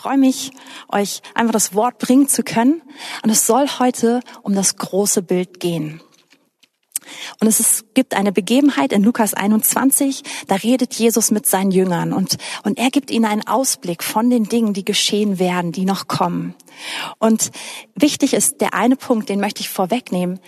freue mich, euch einfach das Wort bringen zu können. Und es soll heute um das große Bild gehen. Und es ist, gibt eine Begebenheit in Lukas 21, da redet Jesus mit seinen Jüngern und, und er gibt ihnen einen Ausblick von den Dingen, die geschehen werden, die noch kommen. Und wichtig ist der eine Punkt, den möchte ich vorwegnehmen.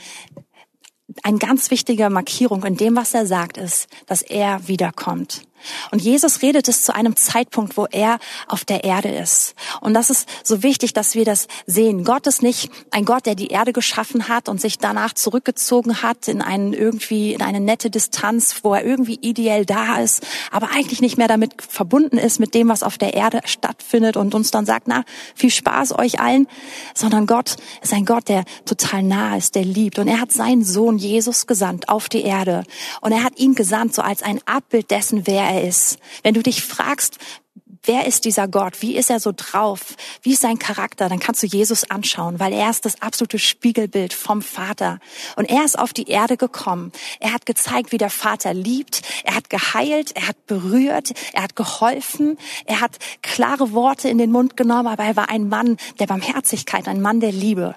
Eine ganz wichtige Markierung in dem, was er sagt, ist, dass er wiederkommt. Und Jesus redet es zu einem Zeitpunkt, wo er auf der Erde ist. Und das ist so wichtig, dass wir das sehen. Gott ist nicht ein Gott, der die Erde geschaffen hat und sich danach zurückgezogen hat in einen irgendwie, in eine nette Distanz, wo er irgendwie ideell da ist, aber eigentlich nicht mehr damit verbunden ist mit dem, was auf der Erde stattfindet und uns dann sagt, na, viel Spaß euch allen, sondern Gott ist ein Gott, der total nah ist, der liebt. Und er hat seinen Sohn Jesus gesandt auf die Erde. Und er hat ihn gesandt so als ein Abbild dessen, wer er ist. Wenn du dich fragst, wer ist dieser Gott? Wie ist er so drauf? Wie ist sein Charakter? Dann kannst du Jesus anschauen, weil er ist das absolute Spiegelbild vom Vater. Und er ist auf die Erde gekommen. Er hat gezeigt, wie der Vater liebt. Er hat geheilt. Er hat berührt. Er hat geholfen. Er hat klare Worte in den Mund genommen, aber er war ein Mann der Barmherzigkeit, ein Mann der Liebe.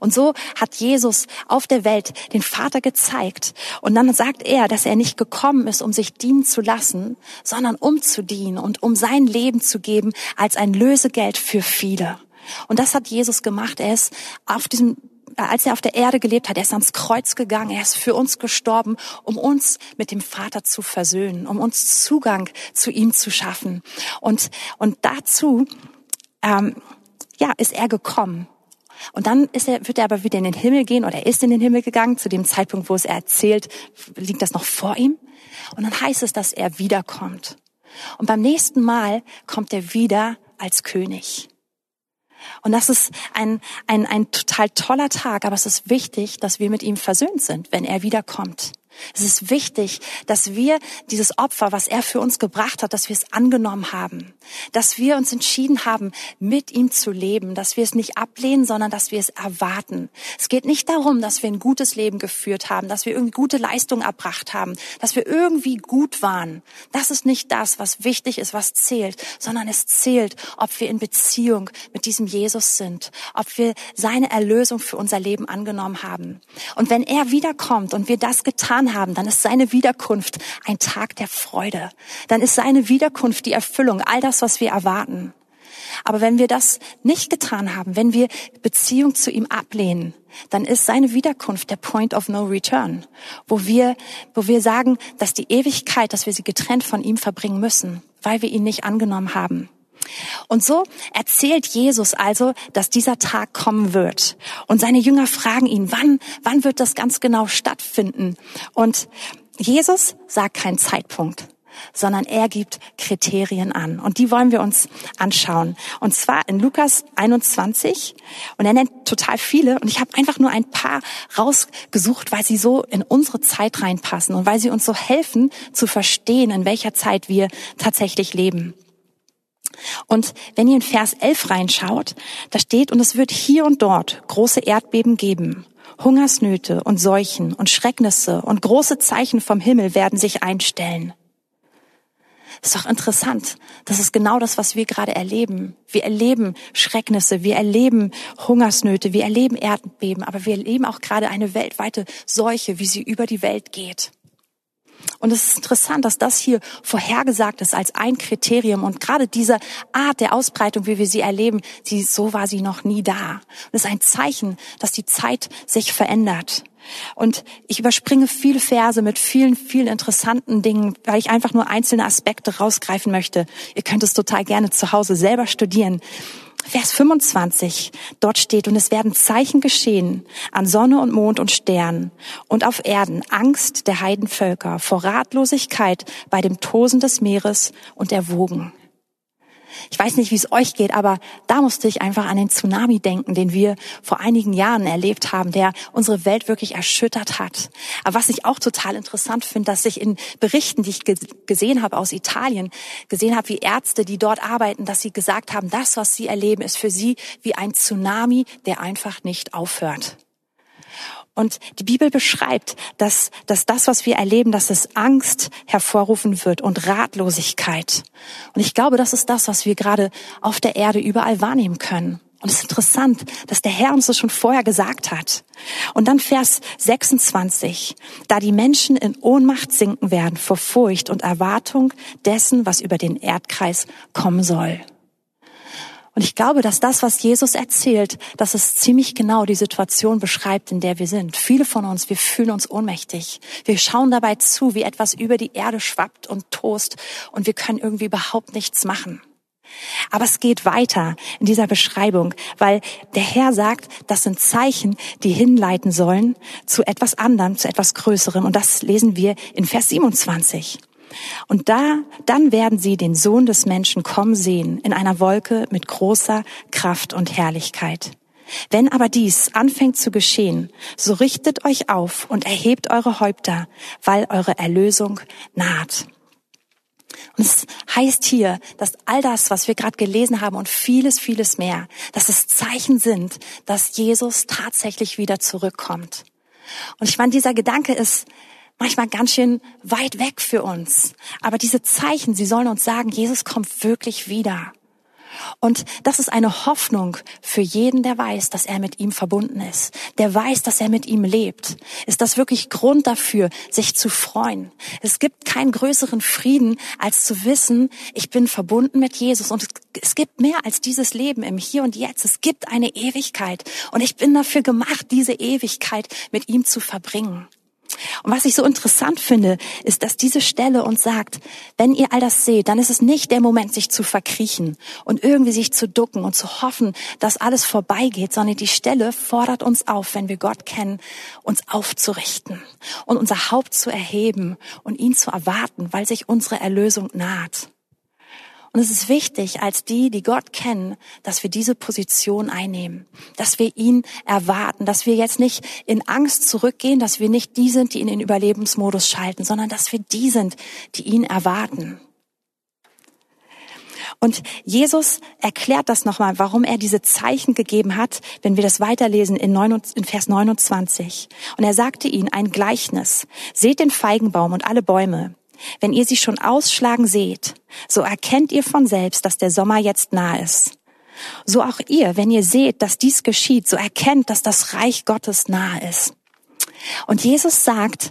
Und so hat Jesus auf der Welt den Vater gezeigt. Und dann sagt er, dass er nicht gekommen ist, um sich dienen zu lassen, sondern um zu dienen und um sein Leben Leben zu geben als ein Lösegeld für viele. Und das hat Jesus gemacht. Er ist auf diesem als er auf der Erde gelebt hat, er ist ans Kreuz gegangen, er ist für uns gestorben, um uns mit dem Vater zu versöhnen, um uns Zugang zu ihm zu schaffen. Und, und dazu ähm, ja, ist er gekommen. Und dann ist er, wird er aber wieder in den Himmel gehen oder er ist in den Himmel gegangen. Zu dem Zeitpunkt, wo es er erzählt, liegt das noch vor ihm. Und dann heißt es, dass er wiederkommt. Und beim nächsten Mal kommt er wieder als König. Und das ist ein, ein, ein total toller Tag, aber es ist wichtig, dass wir mit ihm versöhnt sind, wenn er wiederkommt. Es ist wichtig, dass wir dieses Opfer, was er für uns gebracht hat, dass wir es angenommen haben, dass wir uns entschieden haben, mit ihm zu leben, dass wir es nicht ablehnen, sondern dass wir es erwarten. Es geht nicht darum, dass wir ein gutes Leben geführt haben, dass wir irgendwie gute Leistungen erbracht haben, dass wir irgendwie gut waren. Das ist nicht das, was wichtig ist, was zählt, sondern es zählt, ob wir in Beziehung mit diesem Jesus sind, ob wir seine Erlösung für unser Leben angenommen haben. Und wenn er wiederkommt und wir das getan haben, dann ist seine Wiederkunft ein Tag der Freude. Dann ist seine Wiederkunft die Erfüllung, all das, was wir erwarten. Aber wenn wir das nicht getan haben, wenn wir Beziehung zu ihm ablehnen, dann ist seine Wiederkunft der Point of No Return, wo wir, wo wir sagen, dass die Ewigkeit, dass wir sie getrennt von ihm verbringen müssen, weil wir ihn nicht angenommen haben. Und so erzählt Jesus also, dass dieser Tag kommen wird. Und seine Jünger fragen ihn, wann, wann wird das ganz genau stattfinden? Und Jesus sagt keinen Zeitpunkt sondern er gibt Kriterien an. Und die wollen wir uns anschauen. Und zwar in Lukas 21. Und er nennt total viele. Und ich habe einfach nur ein paar rausgesucht, weil sie so in unsere Zeit reinpassen und weil sie uns so helfen zu verstehen, in welcher Zeit wir tatsächlich leben. Und wenn ihr in Vers 11 reinschaut, da steht, und es wird hier und dort große Erdbeben geben. Hungersnöte und Seuchen und Schrecknisse und große Zeichen vom Himmel werden sich einstellen. Ist doch interessant. Das ist genau das, was wir gerade erleben. Wir erleben Schrecknisse, wir erleben Hungersnöte, wir erleben Erdbeben, aber wir erleben auch gerade eine weltweite Seuche, wie sie über die Welt geht. Und es ist interessant, dass das hier vorhergesagt ist als ein Kriterium. Und gerade diese Art der Ausbreitung, wie wir sie erleben, sie, so war sie noch nie da. Und es ist ein Zeichen, dass die Zeit sich verändert. Und ich überspringe viele Verse mit vielen, vielen interessanten Dingen, weil ich einfach nur einzelne Aspekte rausgreifen möchte. Ihr könnt es total gerne zu Hause selber studieren. Vers 25, dort steht, und es werden Zeichen geschehen an Sonne und Mond und Sternen und auf Erden Angst der Heidenvölker vor Ratlosigkeit bei dem Tosen des Meeres und der Wogen. Ich weiß nicht, wie es euch geht, aber da musste ich einfach an den Tsunami denken, den wir vor einigen Jahren erlebt haben, der unsere Welt wirklich erschüttert hat. Aber was ich auch total interessant finde, dass ich in Berichten, die ich gesehen habe aus Italien, gesehen habe, wie Ärzte, die dort arbeiten, dass sie gesagt haben, das, was sie erleben, ist für sie wie ein Tsunami, der einfach nicht aufhört. Und die Bibel beschreibt, dass, dass das, was wir erleben, dass es Angst hervorrufen wird und Ratlosigkeit. Und ich glaube, das ist das, was wir gerade auf der Erde überall wahrnehmen können. Und es ist interessant, dass der Herr uns das schon vorher gesagt hat. Und dann Vers 26, da die Menschen in Ohnmacht sinken werden vor Furcht und Erwartung dessen, was über den Erdkreis kommen soll. Und ich glaube, dass das, was Jesus erzählt, dass es ziemlich genau die Situation beschreibt, in der wir sind. Viele von uns, wir fühlen uns ohnmächtig. Wir schauen dabei zu, wie etwas über die Erde schwappt und tost und wir können irgendwie überhaupt nichts machen. Aber es geht weiter in dieser Beschreibung, weil der Herr sagt, das sind Zeichen, die hinleiten sollen zu etwas anderem, zu etwas Größerem. Und das lesen wir in Vers 27. Und da, dann werden sie den Sohn des Menschen kommen sehen in einer Wolke mit großer Kraft und Herrlichkeit. Wenn aber dies anfängt zu geschehen, so richtet euch auf und erhebt eure Häupter, weil eure Erlösung naht. Und es heißt hier, dass all das, was wir gerade gelesen haben und vieles, vieles mehr, dass es Zeichen sind, dass Jesus tatsächlich wieder zurückkommt. Und ich meine, dieser Gedanke ist manchmal ganz schön weit weg für uns. Aber diese Zeichen, sie sollen uns sagen, Jesus kommt wirklich wieder. Und das ist eine Hoffnung für jeden, der weiß, dass er mit ihm verbunden ist, der weiß, dass er mit ihm lebt. Ist das wirklich Grund dafür, sich zu freuen? Es gibt keinen größeren Frieden, als zu wissen, ich bin verbunden mit Jesus. Und es gibt mehr als dieses Leben im Hier und Jetzt. Es gibt eine Ewigkeit. Und ich bin dafür gemacht, diese Ewigkeit mit ihm zu verbringen. Und was ich so interessant finde, ist, dass diese Stelle uns sagt, wenn ihr all das seht, dann ist es nicht der Moment, sich zu verkriechen und irgendwie sich zu ducken und zu hoffen, dass alles vorbeigeht, sondern die Stelle fordert uns auf, wenn wir Gott kennen, uns aufzurichten und unser Haupt zu erheben und ihn zu erwarten, weil sich unsere Erlösung naht. Und es ist wichtig, als die, die Gott kennen, dass wir diese Position einnehmen, dass wir ihn erwarten, dass wir jetzt nicht in Angst zurückgehen, dass wir nicht die sind, die in den Überlebensmodus schalten, sondern dass wir die sind, die ihn erwarten. Und Jesus erklärt das nochmal, warum er diese Zeichen gegeben hat, wenn wir das weiterlesen in, Vers 29. Und er sagte ihnen ein Gleichnis. Seht den Feigenbaum und alle Bäume. Wenn ihr sie schon ausschlagen seht, so erkennt ihr von selbst, dass der Sommer jetzt nah ist. So auch ihr, wenn ihr seht, dass dies geschieht, so erkennt, dass das Reich Gottes nah ist. Und Jesus sagt,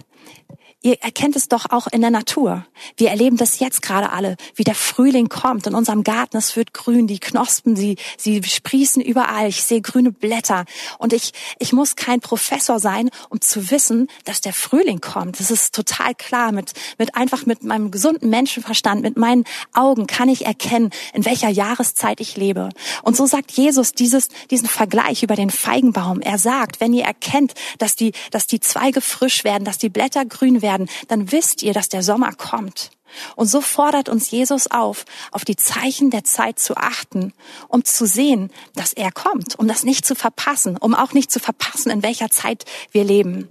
Ihr erkennt es doch auch in der Natur. Wir erleben das jetzt gerade alle, wie der Frühling kommt in unserem Garten. Es wird grün, die Knospen, sie, sie sprießen überall. Ich sehe grüne Blätter. Und ich, ich muss kein Professor sein, um zu wissen, dass der Frühling kommt. Das ist total klar. Mit, mit einfach mit meinem gesunden Menschenverstand, mit meinen Augen kann ich erkennen, in welcher Jahreszeit ich lebe. Und so sagt Jesus dieses, diesen Vergleich über den Feigenbaum. Er sagt, wenn ihr erkennt, dass die, dass die Zweige frisch werden, dass die Blätter grün werden, werden, dann wisst ihr, dass der Sommer kommt. Und so fordert uns Jesus auf, auf die Zeichen der Zeit zu achten, um zu sehen, dass er kommt, um das nicht zu verpassen, um auch nicht zu verpassen, in welcher Zeit wir leben.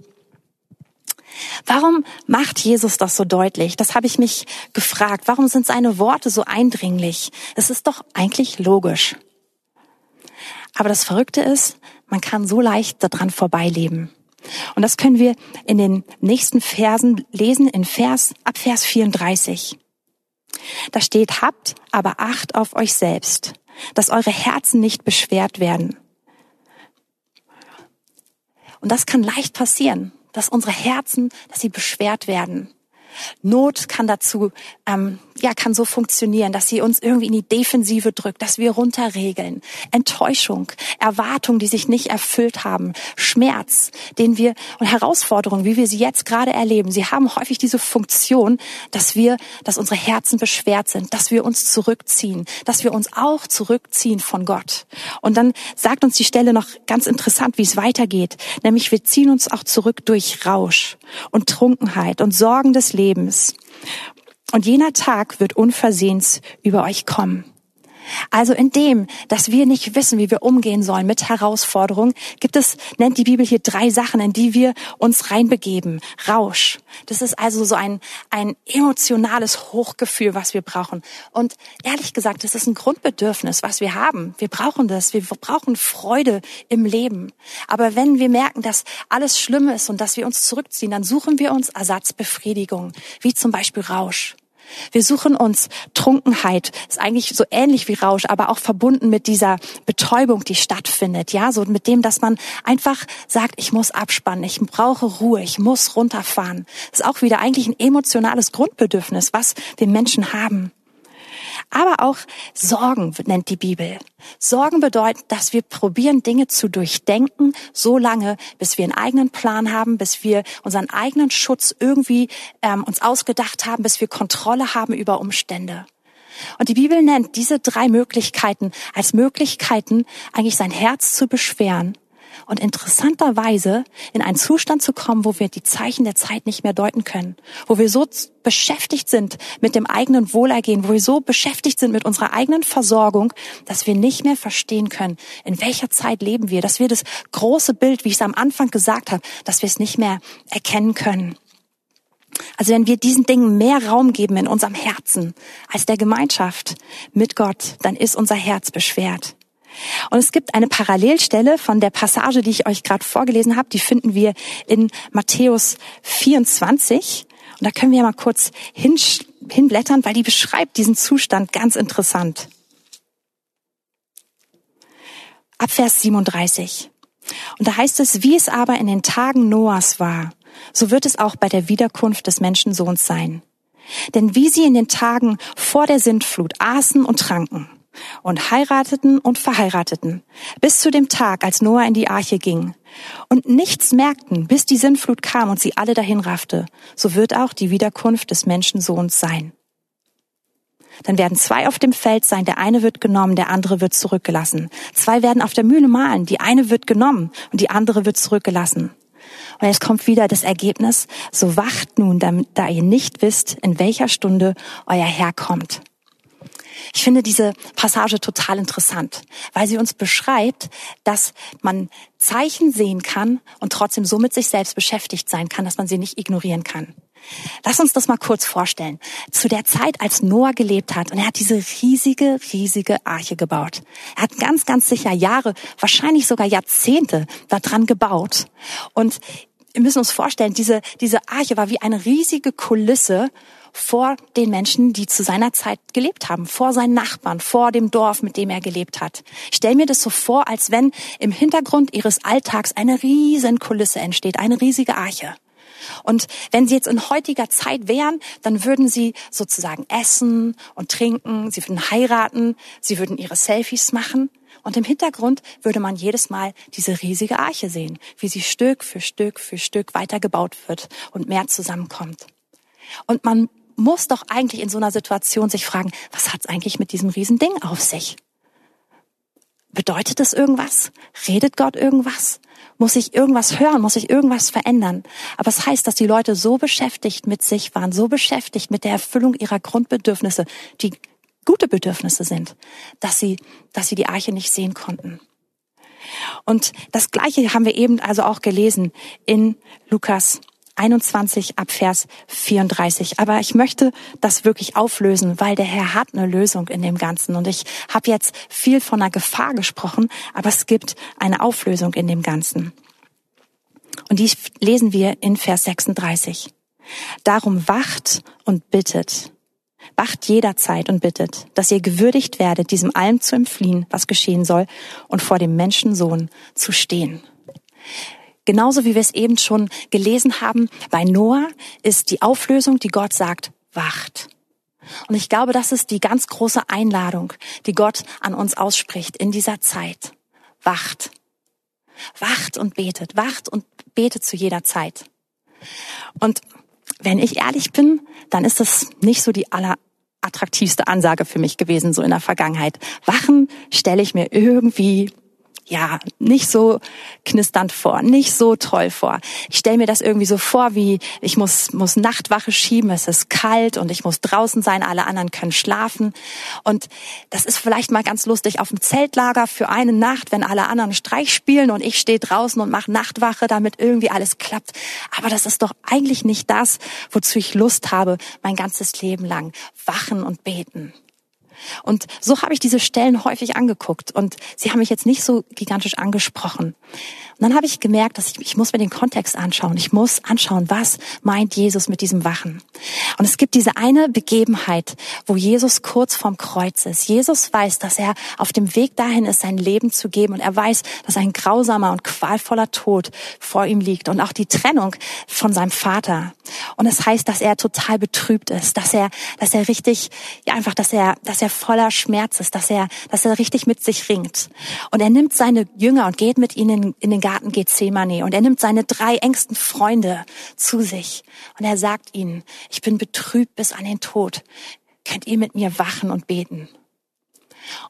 Warum macht Jesus das so deutlich? Das habe ich mich gefragt. Warum sind seine Worte so eindringlich? Es ist doch eigentlich logisch. Aber das Verrückte ist, man kann so leicht daran vorbeileben. Und das können wir in den nächsten Versen lesen, in Vers, ab Vers 34. Da steht, habt aber Acht auf euch selbst, dass eure Herzen nicht beschwert werden. Und das kann leicht passieren, dass unsere Herzen, dass sie beschwert werden. Not kann dazu, ähm, ja, kann so funktionieren, dass sie uns irgendwie in die Defensive drückt, dass wir runterregeln. Enttäuschung, Erwartungen, die sich nicht erfüllt haben, Schmerz, den wir und Herausforderungen, wie wir sie jetzt gerade erleben. Sie haben häufig diese Funktion, dass wir, dass unsere Herzen beschwert sind, dass wir uns zurückziehen, dass wir uns auch zurückziehen von Gott. Und dann sagt uns die Stelle noch ganz interessant, wie es weitergeht, nämlich wir ziehen uns auch zurück durch Rausch und Trunkenheit und Sorgen des Lebens. Und jener Tag wird unversehens über euch kommen. Also in dem, dass wir nicht wissen, wie wir umgehen sollen mit Herausforderungen, gibt es, nennt die Bibel hier drei Sachen, in die wir uns reinbegeben. Rausch. Das ist also so ein, ein emotionales Hochgefühl, was wir brauchen. Und ehrlich gesagt, das ist ein Grundbedürfnis, was wir haben. Wir brauchen das. Wir brauchen Freude im Leben. Aber wenn wir merken, dass alles schlimm ist und dass wir uns zurückziehen, dann suchen wir uns Ersatzbefriedigung, wie zum Beispiel Rausch. Wir suchen uns Trunkenheit, ist eigentlich so ähnlich wie Rausch, aber auch verbunden mit dieser Betäubung, die stattfindet, ja, so mit dem, dass man einfach sagt, ich muss abspannen, ich brauche Ruhe, ich muss runterfahren. Das ist auch wieder eigentlich ein emotionales Grundbedürfnis, was wir Menschen haben. Aber auch Sorgen nennt die Bibel. Sorgen bedeutet, dass wir probieren, Dinge zu durchdenken, so lange, bis wir einen eigenen Plan haben, bis wir unseren eigenen Schutz irgendwie ähm, uns ausgedacht haben, bis wir Kontrolle haben über Umstände. Und die Bibel nennt diese drei Möglichkeiten als Möglichkeiten, eigentlich sein Herz zu beschweren und interessanterweise in einen Zustand zu kommen, wo wir die Zeichen der Zeit nicht mehr deuten können, wo wir so beschäftigt sind mit dem eigenen Wohlergehen, wo wir so beschäftigt sind mit unserer eigenen Versorgung, dass wir nicht mehr verstehen können, in welcher Zeit leben wir, dass wir das große Bild, wie ich es am Anfang gesagt habe, dass wir es nicht mehr erkennen können. Also wenn wir diesen Dingen mehr Raum geben in unserem Herzen als der Gemeinschaft mit Gott, dann ist unser Herz beschwert. Und es gibt eine Parallelstelle von der Passage, die ich euch gerade vorgelesen habe, die finden wir in Matthäus 24. Und da können wir ja mal kurz hinblättern, weil die beschreibt diesen Zustand ganz interessant. Ab Vers 37. Und da heißt es, wie es aber in den Tagen Noahs war, so wird es auch bei der Wiederkunft des Menschensohns sein. Denn wie sie in den Tagen vor der Sintflut aßen und tranken, und heirateten und verheirateten, bis zu dem Tag, als Noah in die Arche ging, und nichts merkten, bis die Sintflut kam und sie alle dahin raffte, so wird auch die Wiederkunft des Menschensohns sein. Dann werden zwei auf dem Feld sein, der eine wird genommen, der andere wird zurückgelassen. Zwei werden auf der Mühle mahlen, die eine wird genommen und die andere wird zurückgelassen. Und jetzt kommt wieder das Ergebnis, so wacht nun, da ihr nicht wisst, in welcher Stunde euer Herr kommt. Ich finde diese Passage total interessant, weil sie uns beschreibt, dass man Zeichen sehen kann und trotzdem so mit sich selbst beschäftigt sein kann, dass man sie nicht ignorieren kann. Lass uns das mal kurz vorstellen. Zu der Zeit, als Noah gelebt hat und er hat diese riesige, riesige Arche gebaut. Er hat ganz, ganz sicher Jahre, wahrscheinlich sogar Jahrzehnte daran gebaut. Und wir müssen uns vorstellen, diese, diese Arche war wie eine riesige Kulisse vor den Menschen, die zu seiner Zeit gelebt haben, vor seinen Nachbarn, vor dem Dorf, mit dem er gelebt hat. Ich stell mir das so vor, als wenn im Hintergrund ihres Alltags eine riesen Kulisse entsteht, eine riesige Arche. Und wenn sie jetzt in heutiger Zeit wären, dann würden sie sozusagen essen und trinken, sie würden heiraten, sie würden ihre Selfies machen. Und im Hintergrund würde man jedes Mal diese riesige Arche sehen, wie sie Stück für Stück für Stück weitergebaut wird und mehr zusammenkommt. Und man muss doch eigentlich in so einer Situation sich fragen, was hat's eigentlich mit diesem Riesending auf sich? Bedeutet das irgendwas? Redet Gott irgendwas? Muss ich irgendwas hören? Muss ich irgendwas verändern? Aber es heißt, dass die Leute so beschäftigt mit sich waren, so beschäftigt mit der Erfüllung ihrer Grundbedürfnisse, die gute Bedürfnisse sind, dass sie, dass sie die Arche nicht sehen konnten. Und das Gleiche haben wir eben also auch gelesen in Lukas 21 ab Vers 34. Aber ich möchte das wirklich auflösen, weil der Herr hat eine Lösung in dem Ganzen. Und ich habe jetzt viel von einer Gefahr gesprochen, aber es gibt eine Auflösung in dem Ganzen. Und die lesen wir in Vers 36. Darum wacht und bittet. Wacht jederzeit und bittet, dass ihr gewürdigt werdet, diesem allem zu entfliehen, was geschehen soll, und vor dem Menschensohn zu stehen. Genauso wie wir es eben schon gelesen haben, bei Noah ist die Auflösung, die Gott sagt, wacht. Und ich glaube, das ist die ganz große Einladung, die Gott an uns ausspricht in dieser Zeit. Wacht. Wacht und betet. Wacht und betet zu jeder Zeit. Und wenn ich ehrlich bin, dann ist das nicht so die allerattraktivste Ansage für mich gewesen, so in der Vergangenheit. Wachen stelle ich mir irgendwie ja, nicht so knisternd vor, nicht so toll vor. Ich stelle mir das irgendwie so vor, wie ich muss, muss Nachtwache schieben, es ist kalt und ich muss draußen sein, alle anderen können schlafen. Und das ist vielleicht mal ganz lustig auf dem Zeltlager für eine Nacht, wenn alle anderen Streich spielen und ich stehe draußen und mache Nachtwache, damit irgendwie alles klappt. Aber das ist doch eigentlich nicht das, wozu ich Lust habe, mein ganzes Leben lang. Wachen und beten. Und so habe ich diese Stellen häufig angeguckt und sie haben mich jetzt nicht so gigantisch angesprochen. Und dann habe ich gemerkt, dass ich, ich muss mir den Kontext anschauen. Ich muss anschauen, was meint Jesus mit diesem Wachen. Und es gibt diese eine Begebenheit, wo Jesus kurz vorm Kreuz ist. Jesus weiß, dass er auf dem Weg dahin ist, sein Leben zu geben. Und er weiß, dass ein grausamer und qualvoller Tod vor ihm liegt und auch die Trennung von seinem Vater. Und es das heißt, dass er total betrübt ist, dass er, dass er richtig, ja einfach, dass er, dass er voller Schmerz ist, dass er, dass er richtig mit sich ringt. Und er nimmt seine Jünger und geht mit ihnen in den Garten Gethsemane und er nimmt seine drei engsten Freunde zu sich und er sagt ihnen, ich bin betrübt bis an den Tod. Könnt ihr mit mir wachen und beten?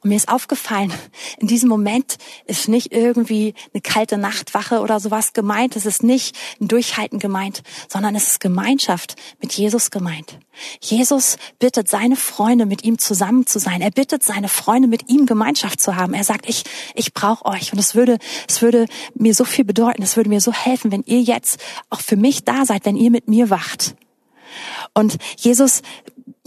Und mir ist aufgefallen, in diesem Moment ist nicht irgendwie eine kalte Nachtwache oder sowas gemeint. Es ist nicht ein Durchhalten gemeint, sondern es ist Gemeinschaft mit Jesus gemeint. Jesus bittet seine Freunde, mit ihm zusammen zu sein. Er bittet seine Freunde, mit ihm Gemeinschaft zu haben. Er sagt, ich, ich brauche euch. Und es würde, es würde mir so viel bedeuten. Es würde mir so helfen, wenn ihr jetzt auch für mich da seid, wenn ihr mit mir wacht. Und Jesus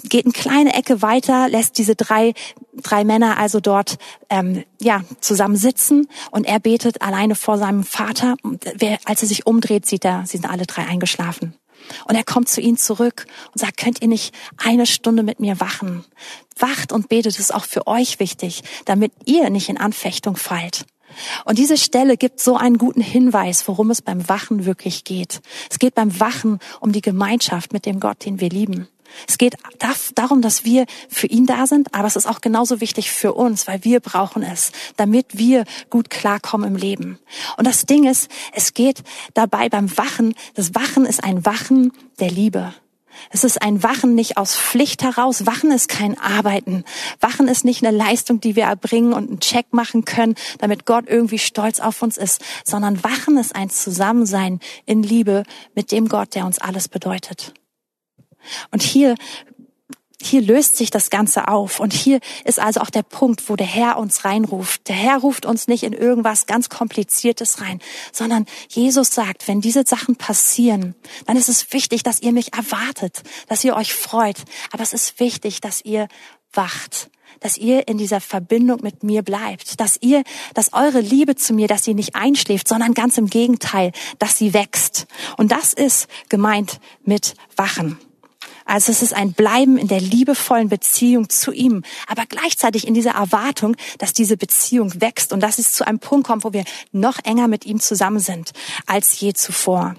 geht eine kleine Ecke weiter, lässt diese drei, drei Männer also dort ähm, ja, zusammen sitzen und er betet alleine vor seinem Vater. Und als er sich umdreht, sieht er, sie sind alle drei eingeschlafen. Und er kommt zu ihnen zurück und sagt, könnt ihr nicht eine Stunde mit mir wachen? Wacht und betet ist auch für euch wichtig, damit ihr nicht in Anfechtung fallt. Und diese Stelle gibt so einen guten Hinweis, worum es beim Wachen wirklich geht. Es geht beim Wachen um die Gemeinschaft mit dem Gott, den wir lieben. Es geht darum, dass wir für ihn da sind, aber es ist auch genauso wichtig für uns, weil wir brauchen es, damit wir gut klarkommen im Leben. Und das Ding ist, es geht dabei beim Wachen, das Wachen ist ein Wachen der Liebe. Es ist ein Wachen nicht aus Pflicht heraus. Wachen ist kein Arbeiten. Wachen ist nicht eine Leistung, die wir erbringen und einen Check machen können, damit Gott irgendwie stolz auf uns ist, sondern Wachen ist ein Zusammensein in Liebe mit dem Gott, der uns alles bedeutet. Und hier hier löst sich das Ganze auf. Und hier ist also auch der Punkt, wo der Herr uns reinruft. Der Herr ruft uns nicht in irgendwas ganz Kompliziertes rein, sondern Jesus sagt, wenn diese Sachen passieren, dann ist es wichtig, dass ihr mich erwartet, dass ihr euch freut. Aber es ist wichtig, dass ihr wacht dass ihr in dieser Verbindung mit mir bleibt, dass ihr, dass eure Liebe zu mir, dass sie nicht einschläft, sondern ganz im Gegenteil, dass sie wächst. Und das ist gemeint mit Wachen. Also es ist ein Bleiben in der liebevollen Beziehung zu ihm, aber gleichzeitig in dieser Erwartung, dass diese Beziehung wächst und dass es zu einem Punkt kommt, wo wir noch enger mit ihm zusammen sind als je zuvor.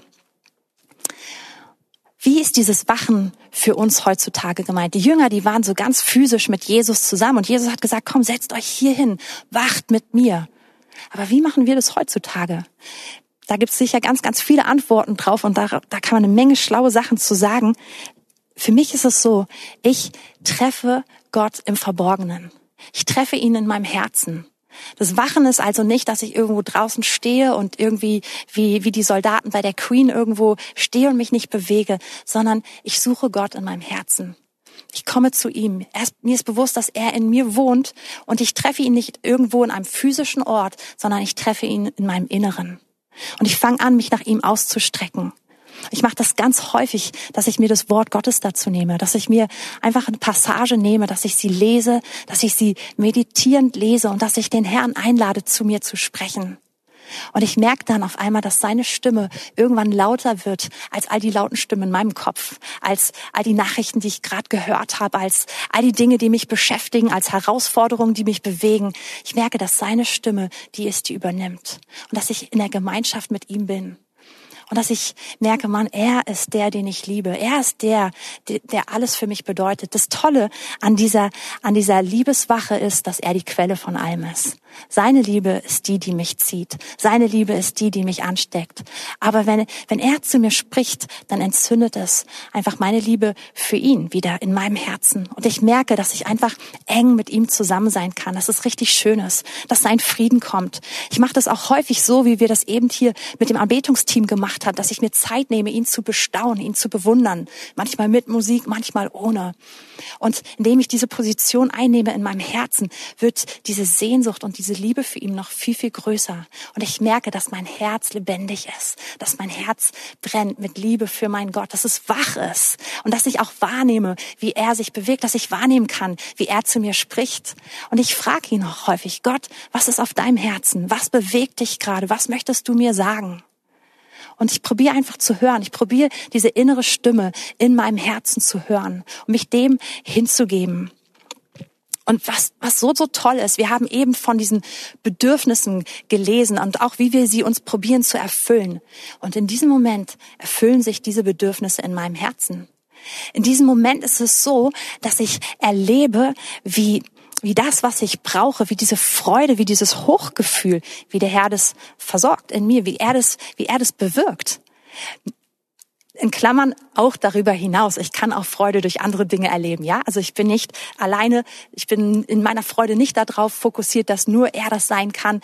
Wie ist dieses Wachen für uns heutzutage gemeint? Die Jünger, die waren so ganz physisch mit Jesus zusammen und Jesus hat gesagt, komm, setzt euch hier hin, wacht mit mir. Aber wie machen wir das heutzutage? Da gibt es sicher ganz, ganz viele Antworten drauf und da, da kann man eine Menge schlaue Sachen zu sagen. Für mich ist es so, ich treffe Gott im Verborgenen. Ich treffe ihn in meinem Herzen. Das Wachen ist also nicht, dass ich irgendwo draußen stehe und irgendwie wie, wie die Soldaten bei der Queen irgendwo stehe und mich nicht bewege, sondern ich suche Gott in meinem Herzen. Ich komme zu ihm. Ist, mir ist bewusst, dass er in mir wohnt und ich treffe ihn nicht irgendwo in einem physischen Ort, sondern ich treffe ihn in meinem Inneren. Und ich fange an, mich nach ihm auszustrecken. Ich mache das ganz häufig, dass ich mir das Wort Gottes dazu nehme, dass ich mir einfach eine Passage nehme, dass ich sie lese, dass ich sie meditierend lese und dass ich den Herrn einlade, zu mir zu sprechen. Und ich merke dann auf einmal, dass seine Stimme irgendwann lauter wird als all die lauten Stimmen in meinem Kopf, als all die Nachrichten, die ich gerade gehört habe, als all die Dinge, die mich beschäftigen, als Herausforderungen, die mich bewegen. Ich merke, dass seine Stimme die ist, die übernimmt und dass ich in der Gemeinschaft mit ihm bin. Und dass ich merke, Mann, er ist der, den ich liebe. Er ist der, der alles für mich bedeutet. Das Tolle an dieser, an dieser Liebeswache ist, dass er die Quelle von allem ist. Seine Liebe ist die, die mich zieht. Seine Liebe ist die, die mich ansteckt. Aber wenn, wenn er zu mir spricht, dann entzündet es einfach meine Liebe für ihn wieder in meinem Herzen. Und ich merke, dass ich einfach eng mit ihm zusammen sein kann. Das ist richtig Schönes, dass sein Frieden kommt. Ich mache das auch häufig so, wie wir das eben hier mit dem Anbetungsteam gemacht haben, dass ich mir Zeit nehme, ihn zu bestaunen, ihn zu bewundern. Manchmal mit Musik, manchmal ohne. Und indem ich diese Position einnehme in meinem Herzen, wird diese Sehnsucht und diese Liebe für ihn noch viel, viel größer. Und ich merke, dass mein Herz lebendig ist, dass mein Herz brennt mit Liebe für meinen Gott, dass es wach ist und dass ich auch wahrnehme, wie er sich bewegt, dass ich wahrnehmen kann, wie er zu mir spricht. Und ich frage ihn auch häufig, Gott, was ist auf deinem Herzen? Was bewegt dich gerade? Was möchtest du mir sagen? Und ich probiere einfach zu hören. Ich probiere diese innere Stimme in meinem Herzen zu hören und mich dem hinzugeben. Und was, was so, so toll ist, wir haben eben von diesen Bedürfnissen gelesen und auch wie wir sie uns probieren zu erfüllen. Und in diesem Moment erfüllen sich diese Bedürfnisse in meinem Herzen. In diesem Moment ist es so, dass ich erlebe, wie wie das, was ich brauche, wie diese Freude, wie dieses Hochgefühl, wie der Herr das versorgt in mir, wie er das, wie er das bewirkt in Klammern auch darüber hinaus. Ich kann auch Freude durch andere Dinge erleben, ja? Also ich bin nicht alleine, ich bin in meiner Freude nicht darauf fokussiert, dass nur er das sein kann.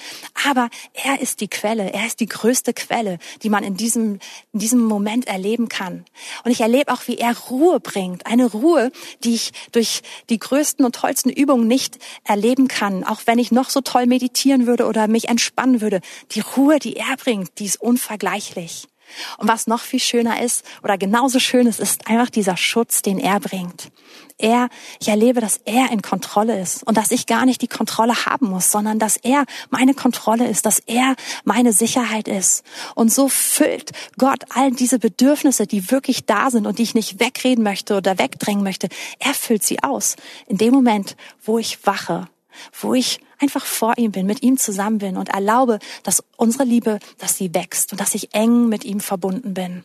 Aber er ist die Quelle, er ist die größte Quelle, die man in diesem, in diesem Moment erleben kann. Und ich erlebe auch, wie er Ruhe bringt. Eine Ruhe, die ich durch die größten und tollsten Übungen nicht erleben kann. Auch wenn ich noch so toll meditieren würde oder mich entspannen würde. Die Ruhe, die er bringt, die ist unvergleichlich. Und was noch viel schöner ist oder genauso schön ist, ist einfach dieser Schutz, den er bringt. Er, ich erlebe, dass er in Kontrolle ist und dass ich gar nicht die Kontrolle haben muss, sondern dass er meine Kontrolle ist, dass er meine Sicherheit ist. Und so füllt Gott all diese Bedürfnisse, die wirklich da sind und die ich nicht wegreden möchte oder wegdrängen möchte. Er füllt sie aus. In dem Moment, wo ich wache, wo ich einfach vor ihm bin, mit ihm zusammen bin und erlaube, dass unsere Liebe, dass sie wächst und dass ich eng mit ihm verbunden bin.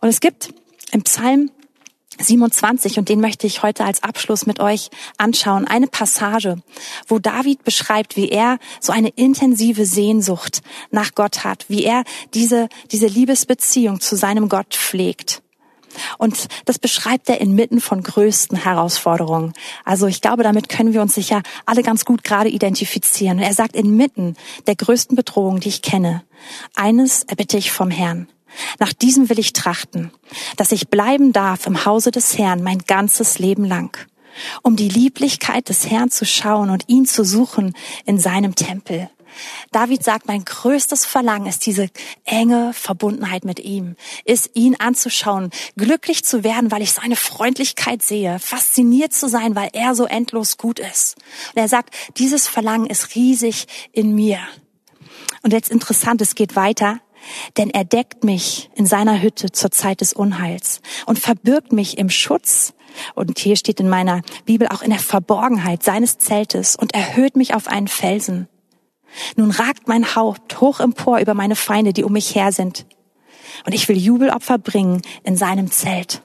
Und es gibt im Psalm 27, und den möchte ich heute als Abschluss mit euch anschauen, eine Passage, wo David beschreibt, wie er so eine intensive Sehnsucht nach Gott hat, wie er diese, diese Liebesbeziehung zu seinem Gott pflegt. Und das beschreibt er inmitten von größten Herausforderungen. Also ich glaube, damit können wir uns sicher alle ganz gut gerade identifizieren. Und er sagt inmitten der größten Bedrohung, die ich kenne, eines erbitte ich vom Herrn. Nach diesem will ich trachten, dass ich bleiben darf im Hause des Herrn mein ganzes Leben lang, um die Lieblichkeit des Herrn zu schauen und ihn zu suchen in seinem Tempel. David sagt, mein größtes Verlangen ist diese enge Verbundenheit mit ihm, ist ihn anzuschauen, glücklich zu werden, weil ich seine Freundlichkeit sehe, fasziniert zu sein, weil er so endlos gut ist. Und er sagt, dieses Verlangen ist riesig in mir. Und jetzt interessant, es geht weiter. Denn er deckt mich in seiner Hütte zur Zeit des Unheils und verbirgt mich im Schutz und hier steht in meiner Bibel auch in der Verborgenheit seines Zeltes und erhöht mich auf einen Felsen. Nun ragt mein Haupt hoch empor über meine Feinde, die um mich her sind. Und ich will Jubelopfer bringen in seinem Zelt.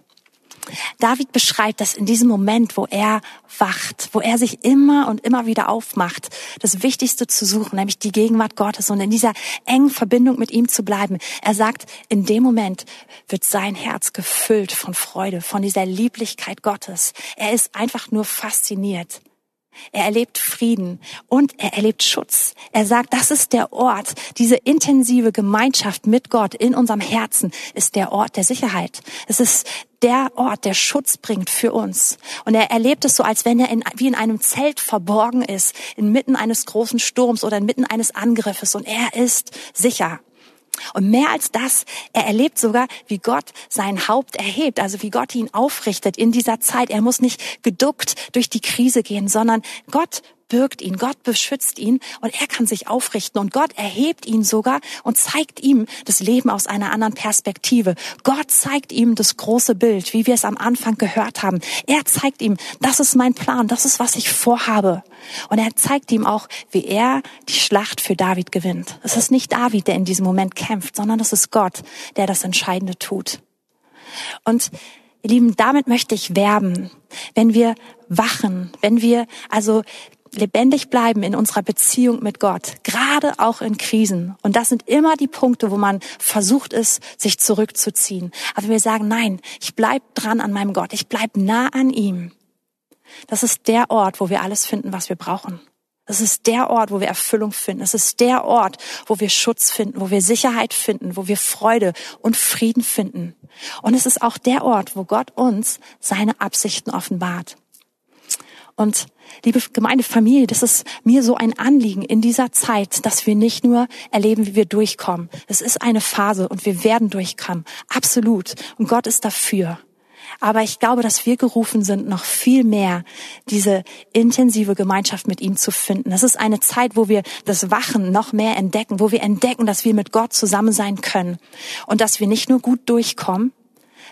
David beschreibt das in diesem Moment, wo er wacht, wo er sich immer und immer wieder aufmacht, das Wichtigste zu suchen, nämlich die Gegenwart Gottes und in dieser engen Verbindung mit ihm zu bleiben. Er sagt, in dem Moment wird sein Herz gefüllt von Freude, von dieser Lieblichkeit Gottes. Er ist einfach nur fasziniert. Er erlebt Frieden und er erlebt Schutz. Er sagt, das ist der Ort, diese intensive Gemeinschaft mit Gott in unserem Herzen ist der Ort der Sicherheit. Es ist der Ort, der Schutz bringt für uns. Und er erlebt es so, als wenn er in, wie in einem Zelt verborgen ist, inmitten eines großen Sturms oder inmitten eines Angriffes und er ist sicher. Und mehr als das, er erlebt sogar, wie Gott sein Haupt erhebt, also wie Gott ihn aufrichtet in dieser Zeit. Er muss nicht geduckt durch die Krise gehen, sondern Gott birgt ihn, Gott beschützt ihn und er kann sich aufrichten und Gott erhebt ihn sogar und zeigt ihm das Leben aus einer anderen Perspektive. Gott zeigt ihm das große Bild, wie wir es am Anfang gehört haben. Er zeigt ihm, das ist mein Plan, das ist, was ich vorhabe. Und er zeigt ihm auch, wie er die Schlacht für David gewinnt. Es ist nicht David, der in diesem Moment kämpft, sondern es ist Gott, der das Entscheidende tut. Und Ihr Lieben, damit möchte ich werben, wenn wir wachen, wenn wir also lebendig bleiben in unserer Beziehung mit Gott, gerade auch in Krisen. Und das sind immer die Punkte, wo man versucht ist, sich zurückzuziehen. Aber wir sagen, nein, ich bleib dran an meinem Gott, ich bleib nah an ihm. Das ist der Ort, wo wir alles finden, was wir brauchen. Das ist der Ort, wo wir Erfüllung finden. Das ist der Ort, wo wir Schutz finden, wo wir Sicherheit finden, wo wir Freude und Frieden finden. Und es ist auch der Ort, wo Gott uns seine Absichten offenbart. Und liebe Gemeindefamilie, das ist mir so ein Anliegen in dieser Zeit, dass wir nicht nur erleben, wie wir durchkommen. Es ist eine Phase und wir werden durchkommen. Absolut. Und Gott ist dafür. Aber ich glaube, dass wir gerufen sind, noch viel mehr diese intensive Gemeinschaft mit ihm zu finden. Das ist eine Zeit, wo wir das Wachen noch mehr entdecken, wo wir entdecken, dass wir mit Gott zusammen sein können und dass wir nicht nur gut durchkommen,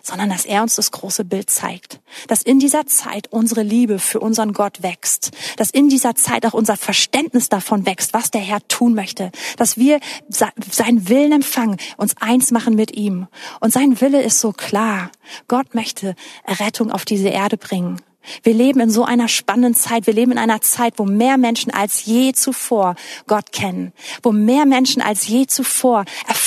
sondern dass er uns das große Bild zeigt. Dass in dieser Zeit unsere Liebe für unseren Gott wächst. Dass in dieser Zeit auch unser Verständnis davon wächst, was der Herr tun möchte. Dass wir seinen Willen empfangen, uns eins machen mit ihm. Und sein Wille ist so klar. Gott möchte Errettung auf diese Erde bringen. Wir leben in so einer spannenden Zeit. Wir leben in einer Zeit, wo mehr Menschen als je zuvor Gott kennen, wo mehr Menschen als je zuvor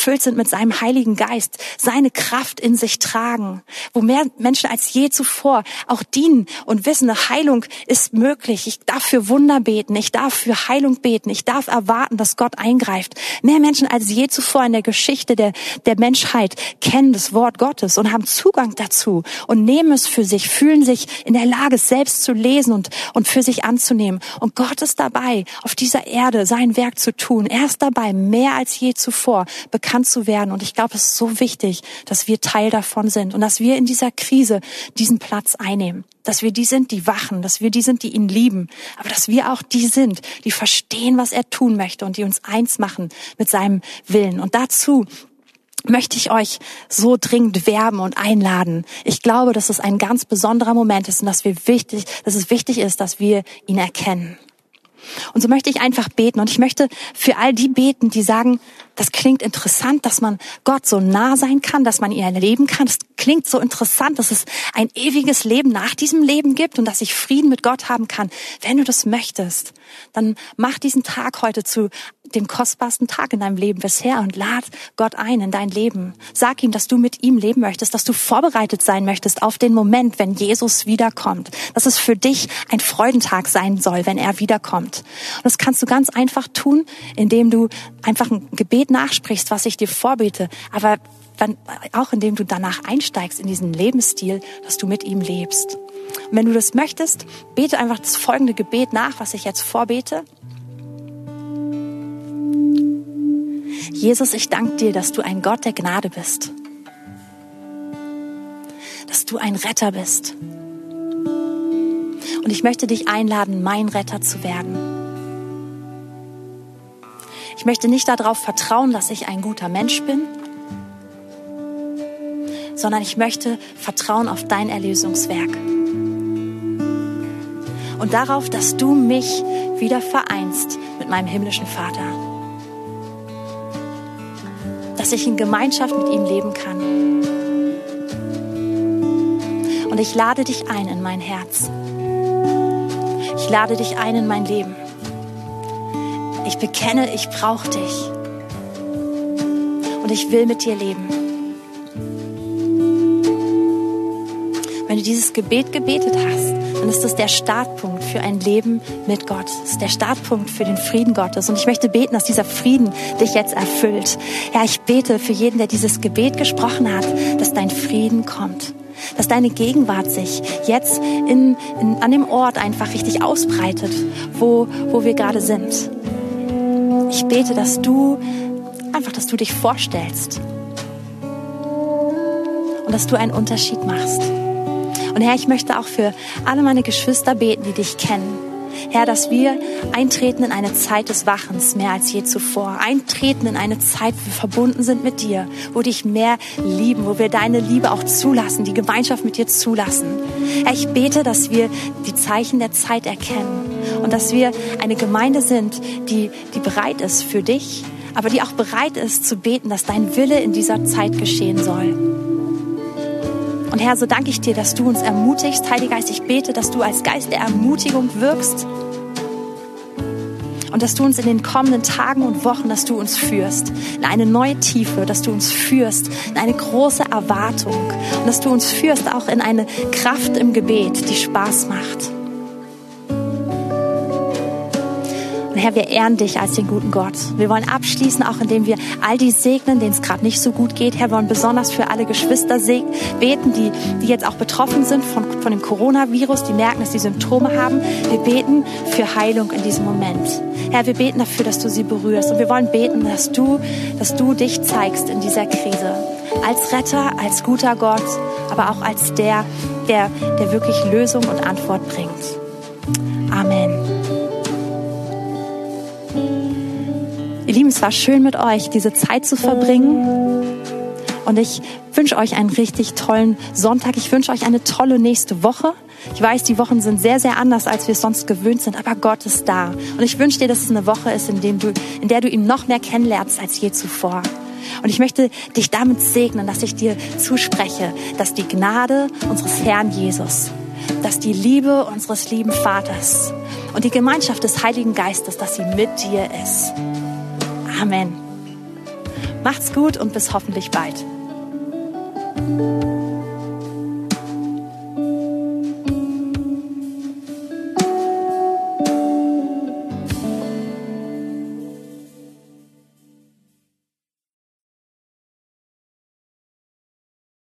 erfüllt sind mit seinem Heiligen Geist, seine Kraft in sich tragen, wo mehr Menschen als je zuvor auch dienen und wissen, Heilung ist möglich. Ich darf für Wunder beten, ich darf für Heilung beten, ich darf erwarten, dass Gott eingreift. Mehr Menschen als je zuvor in der Geschichte der, der Menschheit kennen das Wort Gottes und haben Zugang dazu und nehmen es für sich, fühlen sich in der Lage, Tages selbst zu lesen und, und für sich anzunehmen. Und Gott ist dabei, auf dieser Erde sein Werk zu tun. Er ist dabei, mehr als je zuvor bekannt zu werden. Und ich glaube, es ist so wichtig, dass wir Teil davon sind und dass wir in dieser Krise diesen Platz einnehmen. Dass wir die sind, die wachen, dass wir die sind, die ihn lieben, aber dass wir auch die sind, die verstehen, was er tun möchte und die uns eins machen mit seinem Willen. Und dazu möchte ich euch so dringend werben und einladen. Ich glaube, dass es ein ganz besonderer Moment ist und dass wir wichtig, dass es wichtig ist, dass wir ihn erkennen. Und so möchte ich einfach beten und ich möchte für all die beten, die sagen, das klingt interessant, dass man Gott so nah sein kann, dass man ihn erleben kann. Das klingt so interessant, dass es ein ewiges Leben nach diesem Leben gibt und dass ich Frieden mit Gott haben kann. Wenn du das möchtest, dann mach diesen Tag heute zu dem kostbarsten Tag in deinem Leben bisher und lad Gott ein in dein Leben. Sag ihm, dass du mit ihm leben möchtest, dass du vorbereitet sein möchtest auf den Moment, wenn Jesus wiederkommt. Dass es für dich ein Freudentag sein soll, wenn er wiederkommt. Und das kannst du ganz einfach tun, indem du einfach ein Gebet nachsprichst, was ich dir vorbete. Aber dann auch indem du danach einsteigst in diesen Lebensstil, dass du mit ihm lebst. Und wenn du das möchtest, bete einfach das folgende Gebet nach, was ich jetzt vorbete. Jesus, ich danke dir, dass du ein Gott der Gnade bist. Dass du ein Retter bist. Und ich möchte dich einladen, mein Retter zu werden. Ich möchte nicht darauf vertrauen, dass ich ein guter Mensch bin, sondern ich möchte vertrauen auf dein Erlösungswerk. Und darauf, dass du mich wieder vereinst mit meinem himmlischen Vater dass ich in Gemeinschaft mit ihm leben kann. Und ich lade dich ein in mein Herz. Ich lade dich ein in mein Leben. Ich bekenne, ich brauche dich. Und ich will mit dir leben. Wenn du dieses Gebet gebetet hast, dann ist das der Startpunkt für ein Leben mit Gott. Das ist der Startpunkt für den Frieden Gottes. Und ich möchte beten, dass dieser Frieden dich jetzt erfüllt. Ja, ich bete für jeden, der dieses Gebet gesprochen hat, dass dein Frieden kommt. Dass deine Gegenwart sich jetzt in, in, an dem Ort einfach richtig ausbreitet, wo, wo wir gerade sind. Ich bete, dass du einfach, dass du dich vorstellst und dass du einen Unterschied machst. Und Herr, ich möchte auch für alle meine Geschwister beten, die dich kennen. Herr, dass wir eintreten in eine Zeit des Wachens mehr als je zuvor. Eintreten in eine Zeit, wo wir verbunden sind mit dir, wo dich mehr lieben, wo wir deine Liebe auch zulassen, die Gemeinschaft mit dir zulassen. Herr, ich bete, dass wir die Zeichen der Zeit erkennen und dass wir eine Gemeinde sind, die, die bereit ist für dich, aber die auch bereit ist zu beten, dass dein Wille in dieser Zeit geschehen soll. Und Herr, so danke ich dir, dass du uns ermutigst. Heiliger Geist, ich bete, dass du als Geist der Ermutigung wirkst und dass du uns in den kommenden Tagen und Wochen, dass du uns führst in eine neue Tiefe, dass du uns führst in eine große Erwartung und dass du uns führst auch in eine Kraft im Gebet, die Spaß macht. Herr, wir ehren dich als den guten Gott. Wir wollen abschließen, auch indem wir all die segnen, denen es gerade nicht so gut geht. Herr, wir wollen besonders für alle Geschwister beten, die, die jetzt auch betroffen sind von, von dem Coronavirus, die merken, dass sie Symptome haben. Wir beten für Heilung in diesem Moment. Herr, wir beten dafür, dass du sie berührst. Und wir wollen beten, dass du, dass du dich zeigst in dieser Krise. Als Retter, als guter Gott, aber auch als der, der, der wirklich Lösung und Antwort bringt. Amen. Ihr Lieben, es war schön mit euch, diese Zeit zu verbringen. Und ich wünsche euch einen richtig tollen Sonntag. Ich wünsche euch eine tolle nächste Woche. Ich weiß, die Wochen sind sehr, sehr anders, als wir es sonst gewöhnt sind, aber Gott ist da. Und ich wünsche dir, dass es eine Woche ist, in, dem du, in der du ihn noch mehr kennenlernst als je zuvor. Und ich möchte dich damit segnen, dass ich dir zuspreche, dass die Gnade unseres Herrn Jesus, dass die Liebe unseres lieben Vaters und die Gemeinschaft des Heiligen Geistes, dass sie mit dir ist. Amen. Macht's gut und bis hoffentlich bald.